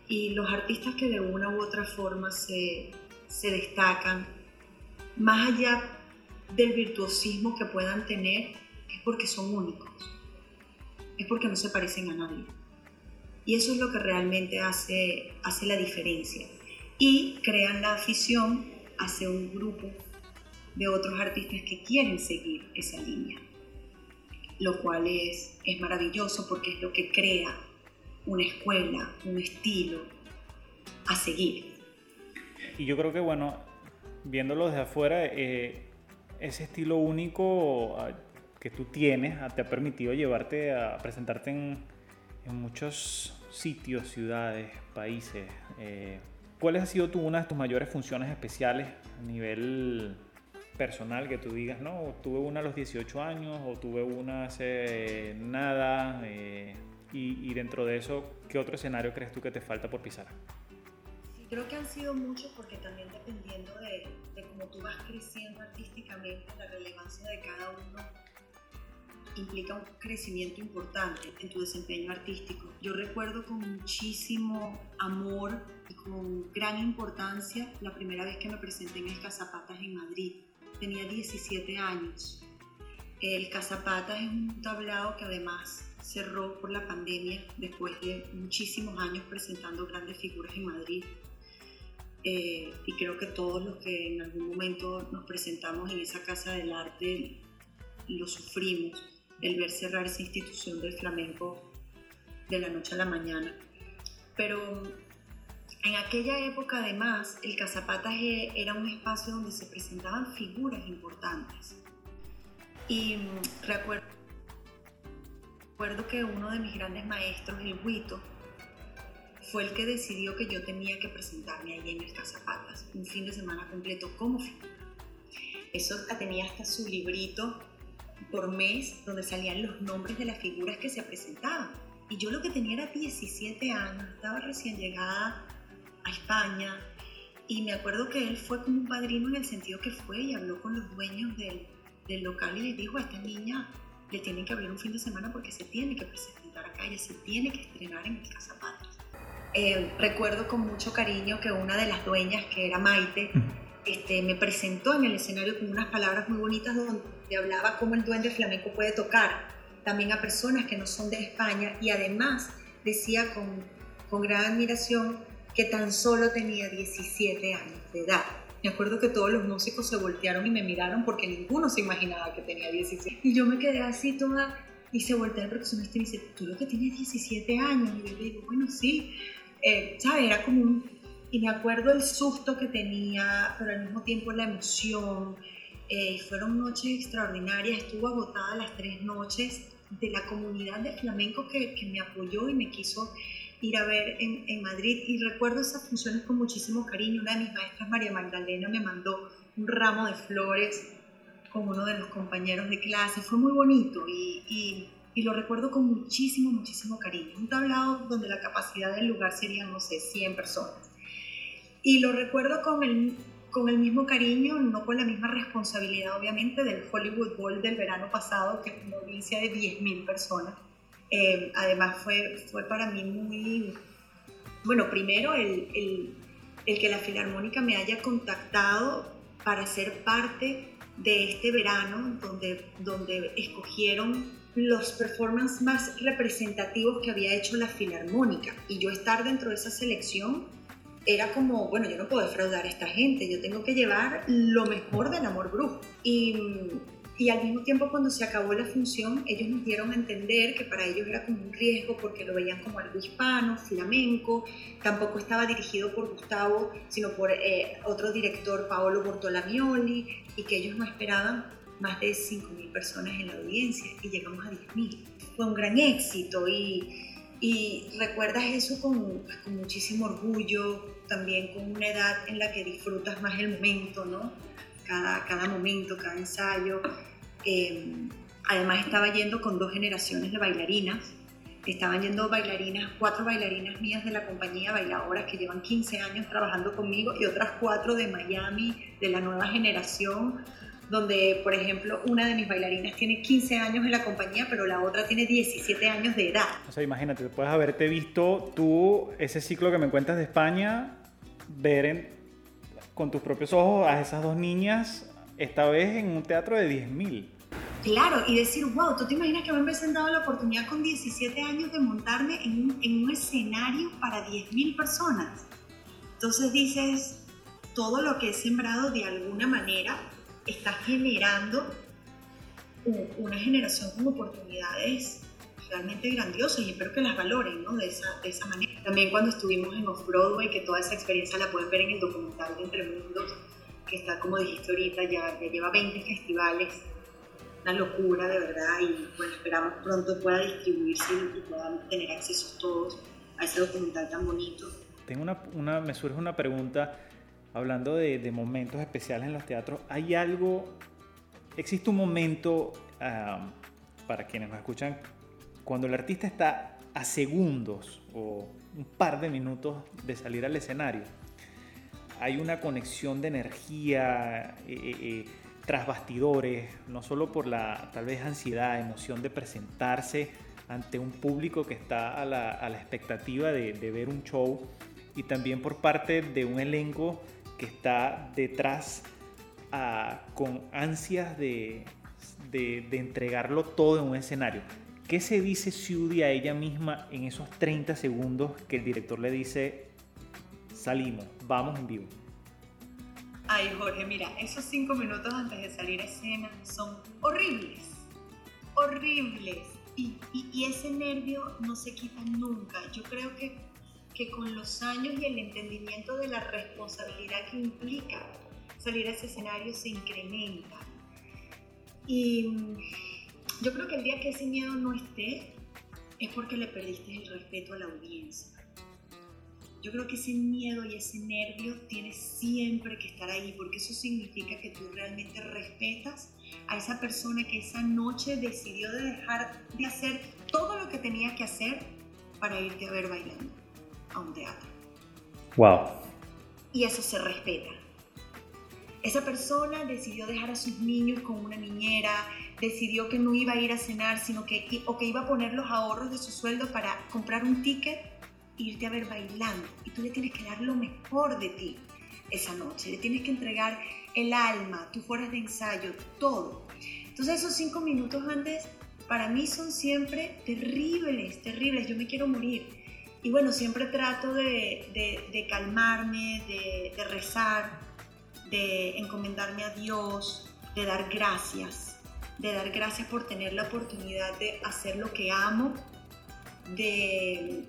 Y los artistas que de una u otra forma se, se destacan, más allá del virtuosismo que puedan tener, es porque son únicos es porque no se parecen a nadie. Y eso es lo que realmente hace, hace la diferencia. Y crean la afición hacia un grupo de otros artistas que quieren seguir esa línea. Lo cual es, es maravilloso porque es lo que crea una escuela, un estilo a seguir. Y yo creo que, bueno, viéndolo desde afuera, eh, ese estilo único que tú tienes ah, te ha permitido llevarte a presentarte en, muchos sitios, ciudades, países. Eh, ¿Cuáles ha sido tú una de tus mayores funciones especiales a nivel personal que tú digas, no, tuve una a los 18 años o tuve una hace nada? Eh, y, dentro de eso, ¿qué otro escenario crees tú que te falta por pisar? Sí, creo que han sido muchos porque también dependiendo de, de cómo tú vas creciendo artísticamente, la relevancia de cada uno implica un crecimiento importante en tu desempeño artístico. Yo recuerdo con muchísimo amor y con gran importancia la primera vez que me presenté en el Cazapatas en Madrid. Tenía 17 años. El Cazapatas es un tablado que además cerró por la pandemia después de muchísimos años presentando grandes figuras en Madrid. Eh, y creo que todos los que en algún momento nos presentamos en esa casa del arte lo sufrimos el ver cerrar esa institución del flamenco de la noche a la mañana. Pero en aquella época además el Cazapatas e, era un espacio donde se presentaban figuras importantes. Y mm, recuerdo, recuerdo que uno de mis grandes maestros, el Huito, fue el que decidió que yo tenía que presentarme ahí en el Cazapatas, un fin de semana completo como figura. Eso tenía hasta su librito por mes donde salían los nombres de las figuras que se presentaban. Y yo lo que tenía era 17 años, estaba recién llegada a España y me acuerdo que él fue como un padrino en el sentido que fue y habló con los dueños del, del local y les dijo a esta niña le tienen que abrir un fin de semana porque se tiene que presentar acá, y se tiene que estrenar en el Casa Eh, recuerdo con mucho cariño que una de las dueñas, que era Maite, este, me presentó en el escenario con unas palabras muy bonitas donde hablaba cómo el duende flamenco puede tocar también a personas que no son de España y además decía con, con gran admiración que tan solo tenía 17 años de edad. Me acuerdo que todos los músicos se voltearon y me miraron porque ninguno se imaginaba que tenía 17. Y yo me quedé así toda y se voltea el profesionista y dice, tú lo que tienes 17 años. Y yo le digo, bueno, sí. Eh, ¿Sabes? Era como un y me acuerdo el susto que tenía, pero al mismo tiempo la emoción. Eh, fueron noches extraordinarias, estuvo agotada las tres noches de la comunidad de flamenco que, que me apoyó y me quiso ir a ver en, en, Madrid. Y recuerdo esas funciones con muchísimo cariño. Una de mis maestras, María Magdalena, me mandó un ramo de flores con uno de los compañeros de clase. Fue muy bonito y, y, y, lo recuerdo con muchísimo, muchísimo cariño. Un tablado donde la capacidad del lugar sería, no sé, 100 personas. Y lo recuerdo con el, con el mismo cariño, no con la misma responsabilidad, obviamente, del Hollywood Bowl del verano pasado, que es una audiencia de 10.000 personas. Eh, además, fue, fue para mí muy. Bueno, primero el, el, el que la Filarmónica me haya contactado para ser parte de este verano donde, donde escogieron los performances más representativos que había hecho la Filarmónica y yo estar dentro de esa selección era como, bueno, yo no puedo defraudar a esta gente, yo tengo que llevar lo mejor del amor brujo. Y, y al mismo tiempo cuando se acabó la función, ellos nos dieron a entender que para ellos era como un riesgo porque lo veían como algo hispano, flamenco, tampoco estaba dirigido por Gustavo, sino por eh, otro director, Paolo Bortolamioli, y que ellos no esperaban más de 5.000 personas en la audiencia y llegamos a 10.000. Fue un gran éxito y, y recuerdas eso con, con, muchísimo orgullo, también con una edad en la que disfrutas más el momento, ¿no? Cada, cada momento, cada ensayo. Eh, además estaba yendo con dos generaciones de bailarinas. Estaban yendo bailarinas, cuatro bailarinas mías de la compañía Bailadoras que llevan 15 años trabajando conmigo y otras cuatro de Miami, de la nueva generación donde, por ejemplo, una de mis bailarinas tiene 15 años en la compañía, pero la otra tiene 17 años de edad. O sea, imagínate, puedes haberte visto tú ese ciclo que me cuentas de España, ver con tus propios ojos a esas dos niñas, esta vez en un teatro de 10.000. Claro, y decir, wow, ¿tú te imaginas que me han presentado la oportunidad con 17 años de montarme en un, en un escenario para 10.000 personas? Entonces dices, todo lo que he sembrado de alguna manera está generando una generación con oportunidades realmente grandiosas y espero que las valoren ¿no? de, esa, de esa manera. También cuando estuvimos en Off-Broadway, que toda esa experiencia la pueden ver en el documental de Entre Mundos, que está, como dijiste ahorita, ya, ya lleva 20 festivales, una locura de verdad y bueno, esperamos pronto pueda distribuirse y puedan tener acceso todos a ese documental tan bonito. Tengo una, una, me surge una pregunta hablando de, momentos especiales en los teatros, ¿hay algo, existe un momento para quienes nos escuchan, cuando el artista está a segundos o un par de minutos de salir al escenario? Hay una conexión de energía eh, eh, eh, tras bastidores, no solo por la tal vez ansiedad, emoción de presentarse ante un público que está a la, expectativa de, de ver un show, y también por parte de un elenco que está detrás ah, con ansias de, de, entregarlo todo en un escenario. ¿Qué se dice Siudi a ella misma en esos 30 segundos que el director le dice, salimos, vamos en vivo? Ay, Jorge, mira, esos cinco minutos antes de salir a escena son horribles, horribles. Y, y ese nervio no se quita nunca. Yo creo que que con los años y el entendimiento de la responsabilidad que implica salir a ese escenario se incrementa. Y mm, yo creo que el día que ese miedo no esté es porque le perdiste el respeto a la audiencia. Yo creo que ese miedo y ese nervio tiene siempre que estar ahí porque eso significa que tú realmente respetas a esa persona que esa noche decidió de dejar de hacer todo lo que tenía que hacer para irte a ver bailando a un teatro. Wow. Y eso se respeta. Esa persona decidió dejar a sus niños con una niñera, decidió que no iba a ir a cenar, sino que, o que iba a poner los ahorros de su sueldo para comprar un ticket e irte a ver bailando. Y tú le tienes que dar lo mejor de ti esa noche. Le tienes que entregar el alma, tus horas de ensayo, todo. Entonces esos cinco minutos antes para mí son siempre terribles, terribles. Yo me quiero morir. Y bueno, siempre trato de, calmarme, de, rezar, de encomendarme a Dios, de dar gracias, de dar gracias por tener la oportunidad de hacer lo que amo, de,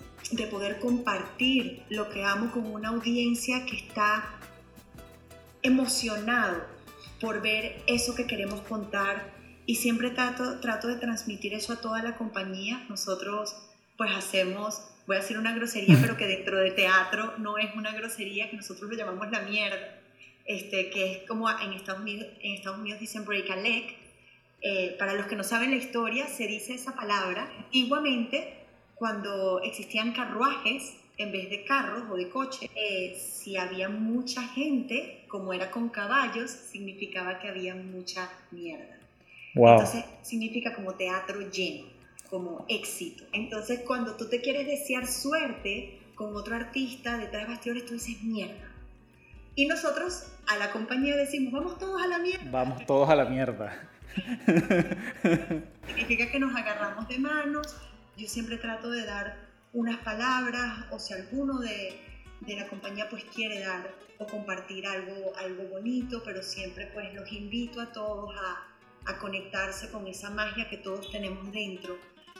poder compartir lo que amo con una audiencia que está emocionado por ver eso que queremos contar y siempre trato, trato de transmitir eso a toda la compañía. Nosotros pues hacemos voy a decir una grosería, pero que dentro de teatro no es una grosería, que nosotros lo llamamos la mierda, este, que es como en Estados Unidos, en Estados Unidos dicen break a leg. Eh, para los que no saben la historia, se dice esa palabra. Igualmente, cuando existían carruajes, en vez de carros o de coches, eh, si había mucha gente, como era con caballos, significaba que había mucha mierda. Entonces, significa como teatro lleno como éxito. Entonces, cuando tú te quieres desear suerte con otro artista detrás de bastidores, tú dices, mierda, Y nosotros a la compañía decimos, vamos todos a la mierda. Vamos todos a la mierda. (laughs) Significa que nos agarramos de manos. Yo siempre trato de dar unas palabras o si alguno de, de la compañía pues quiere dar o compartir algo, algo bonito, pero siempre pues los invito a todos a, a conectarse con esa magia que todos tenemos dentro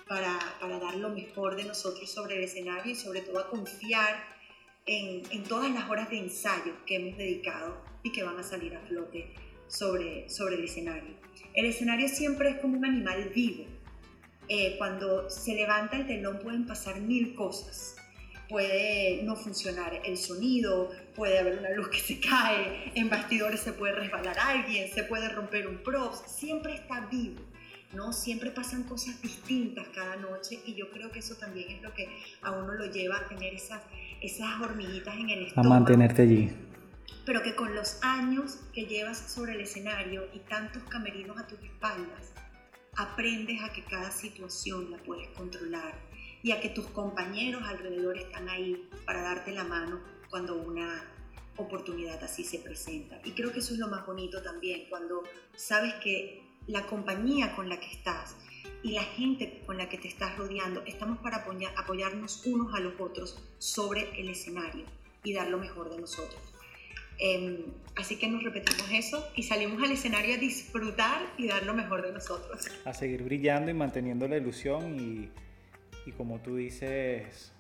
para, dar lo mejor de nosotros sobre el escenario y sobre todo a confiar en, en, todas las horas de ensayo que hemos dedicado y que van a salir a flote sobre, sobre el escenario. El escenario siempre es como un animal vivo. Eh, cuando se levanta el telón pueden pasar mil cosas. Puede no funcionar el sonido, puede haber una luz que se cae, en bastidores se puede resbalar alguien, se puede romper un props, siempre está vivo. ¿No? Siempre pasan cosas distintas cada noche y yo creo que eso también es lo que a uno lo lleva a tener esas, esas hormiguitas en el estómago. A mantenerte allí. Pero que con los años que llevas sobre el escenario y tantos camerinos a tus espaldas, aprendes a que cada situación la puedes controlar y a que tus compañeros alrededor están ahí para darte la mano cuando una oportunidad así se presenta. Y creo que eso es lo más bonito también, cuando sabes que la compañía con la que estás y la gente con la que te estás rodeando, estamos para apoyarnos unos a los otros sobre el escenario y dar lo mejor de nosotros. Eh, así que nos repetimos eso y salimos al escenario a disfrutar y dar lo mejor de nosotros. A seguir brillando y manteniendo la ilusión y, y como tú dices,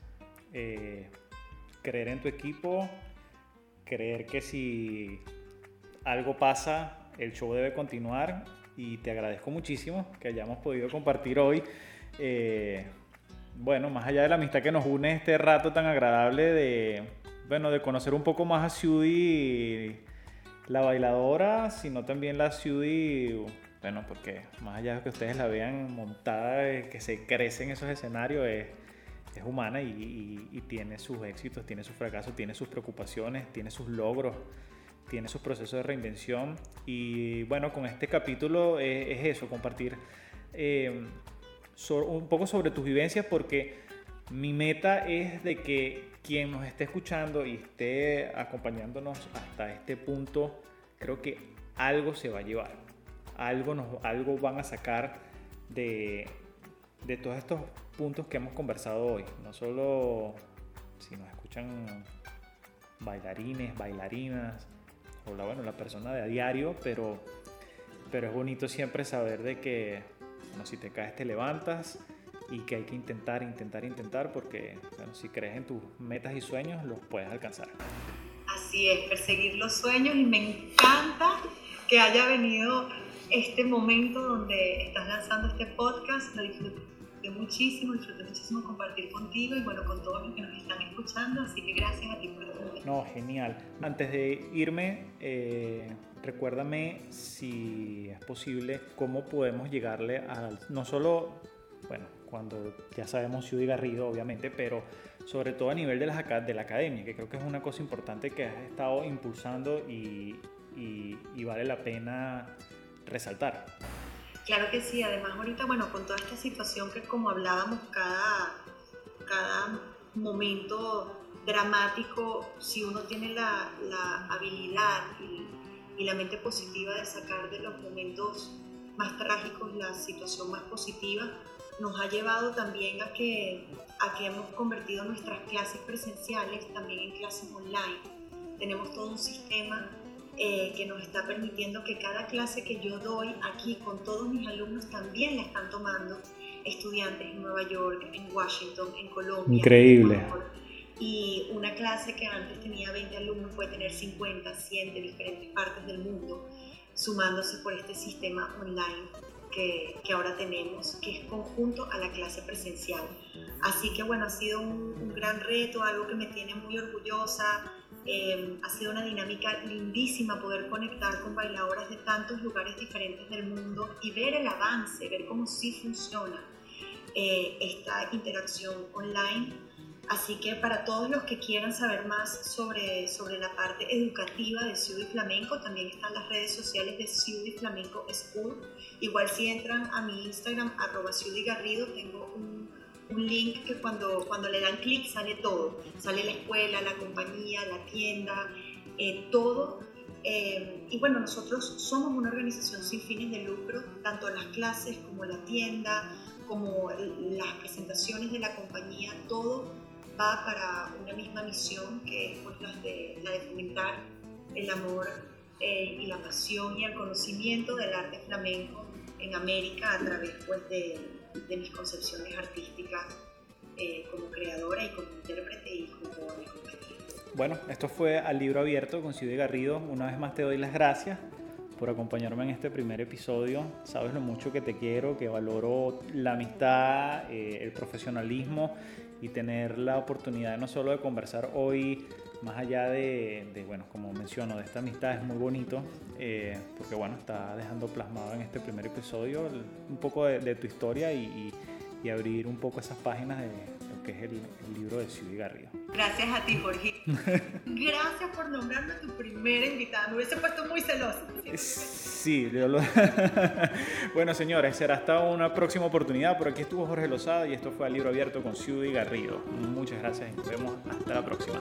eh, creer en tu equipo, creer que si algo pasa, el show debe continuar y te agradezco muchísimo que hayamos podido compartir hoy. Eh, bueno, más allá de la amistad que nos une este rato tan agradable de, bueno, de conocer un poco más a Ciudad la bailadora, sino también la Ciudad, bueno, porque más allá de que ustedes la vean montada, que se crece en esos escenarios, es, es humana y, y, y, tiene sus éxitos, tiene sus fracasos, tiene sus preocupaciones, tiene sus logros tiene sus procesos de reinvención y bueno, con este capítulo es, es eso, compartir eh, so, un poco sobre tus vivencias porque mi meta es de que quien nos esté escuchando y esté acompañándonos hasta este punto, creo que algo se va a llevar, algo, nos, algo van a sacar de, de todos estos puntos que hemos conversado hoy, no solo si nos escuchan bailarines, bailarinas, o la, bueno, la persona de a diario, pero, pero es bonito siempre saber de que bueno, si te caes te levantas y que hay que intentar, intentar, intentar, porque bueno, si crees en tus metas y sueños, los puedes alcanzar. Así es, perseguir los sueños y me encanta que haya venido este momento donde estás lanzando este podcast, lo disfruté muchísimo, disfruté muchísimo compartir contigo y bueno, con todos los que nos están escuchando, así que gracias a ti por no, genial. Antes de irme, eh, recuérdame si es posible cómo podemos llegarle a, no solo, bueno, cuando ya sabemos Ciudad Garrido, obviamente, pero sobre todo a nivel de la, de la academia, que creo que es una cosa importante que has estado impulsando y, y, y vale la pena resaltar. Claro que sí, además ahorita, bueno, con toda esta situación que como hablábamos, cada, cada momento dramático si uno tiene la, la habilidad y, y, la mente positiva de sacar de los momentos más trágicos la situación más positiva, nos ha llevado también a que, a que hemos convertido nuestras clases presenciales también en clases online. Tenemos todo un sistema eh, que nos está permitiendo que cada clase que yo doy aquí con todos mis alumnos también la están tomando estudiantes en Nueva York, en Washington, en Colombia. Increíble. En y una clase que antes tenía 20 alumnos puede tener 50, 100 de diferentes partes del mundo, sumándose por este sistema online que, que, ahora tenemos, que es conjunto a la clase presencial. Así que bueno, ha sido un, un gran reto, algo que me tiene muy orgullosa. Eh, ha sido una dinámica lindísima poder conectar con bailadoras de tantos lugares diferentes del mundo y ver el avance, ver cómo sí funciona eh, esta interacción online Así que para todos los que quieran saber más sobre, sobre la parte educativa de Ciudad Flamenco, también están las redes sociales de Ciudad Flamenco School. Igual si entran a mi Instagram, arroba Ciudad Garrido, tengo un, un link que cuando, cuando le dan clic sale todo. Sale la escuela, la compañía, la tienda, eh, todo. Eh, y bueno, nosotros somos una organización sin fines de lucro, tanto las clases como la tienda, como las presentaciones de la compañía, todo va para una misma misión que es pues, la, de, la de fomentar el amor eh, y la pasión y el conocimiento del arte flamenco en América a través pues, de, de mis concepciones artísticas eh, como creadora y como intérprete y compañía. Bueno, esto fue al libro abierto con Ciudad Garrido. Una vez más te doy las gracias por acompañarme en este primer episodio. Sabes lo mucho que te quiero, que valoro la amistad, eh, el profesionalismo y tener la oportunidad no solo de conversar hoy, más allá de, bueno, como menciono, de esta amistad es muy bonito, eh, porque bueno, está dejando plasmado en este primer episodio un poco de, tu historia y y abrir un poco esas páginas de lo que es el, libro de Ciudad Garrido. Gracias a ti, Jorge. (laughs) Gracias por nombrarme tu primera invitada. Me hubiese puesto muy celosa. Sí, lo... (laughs) bueno, señores, será hasta una próxima oportunidad. Por aquí estuvo Jorge Lozada y esto fue el libro abierto con Ciudad Garrido. Muchas gracias y nos vemos hasta la próxima.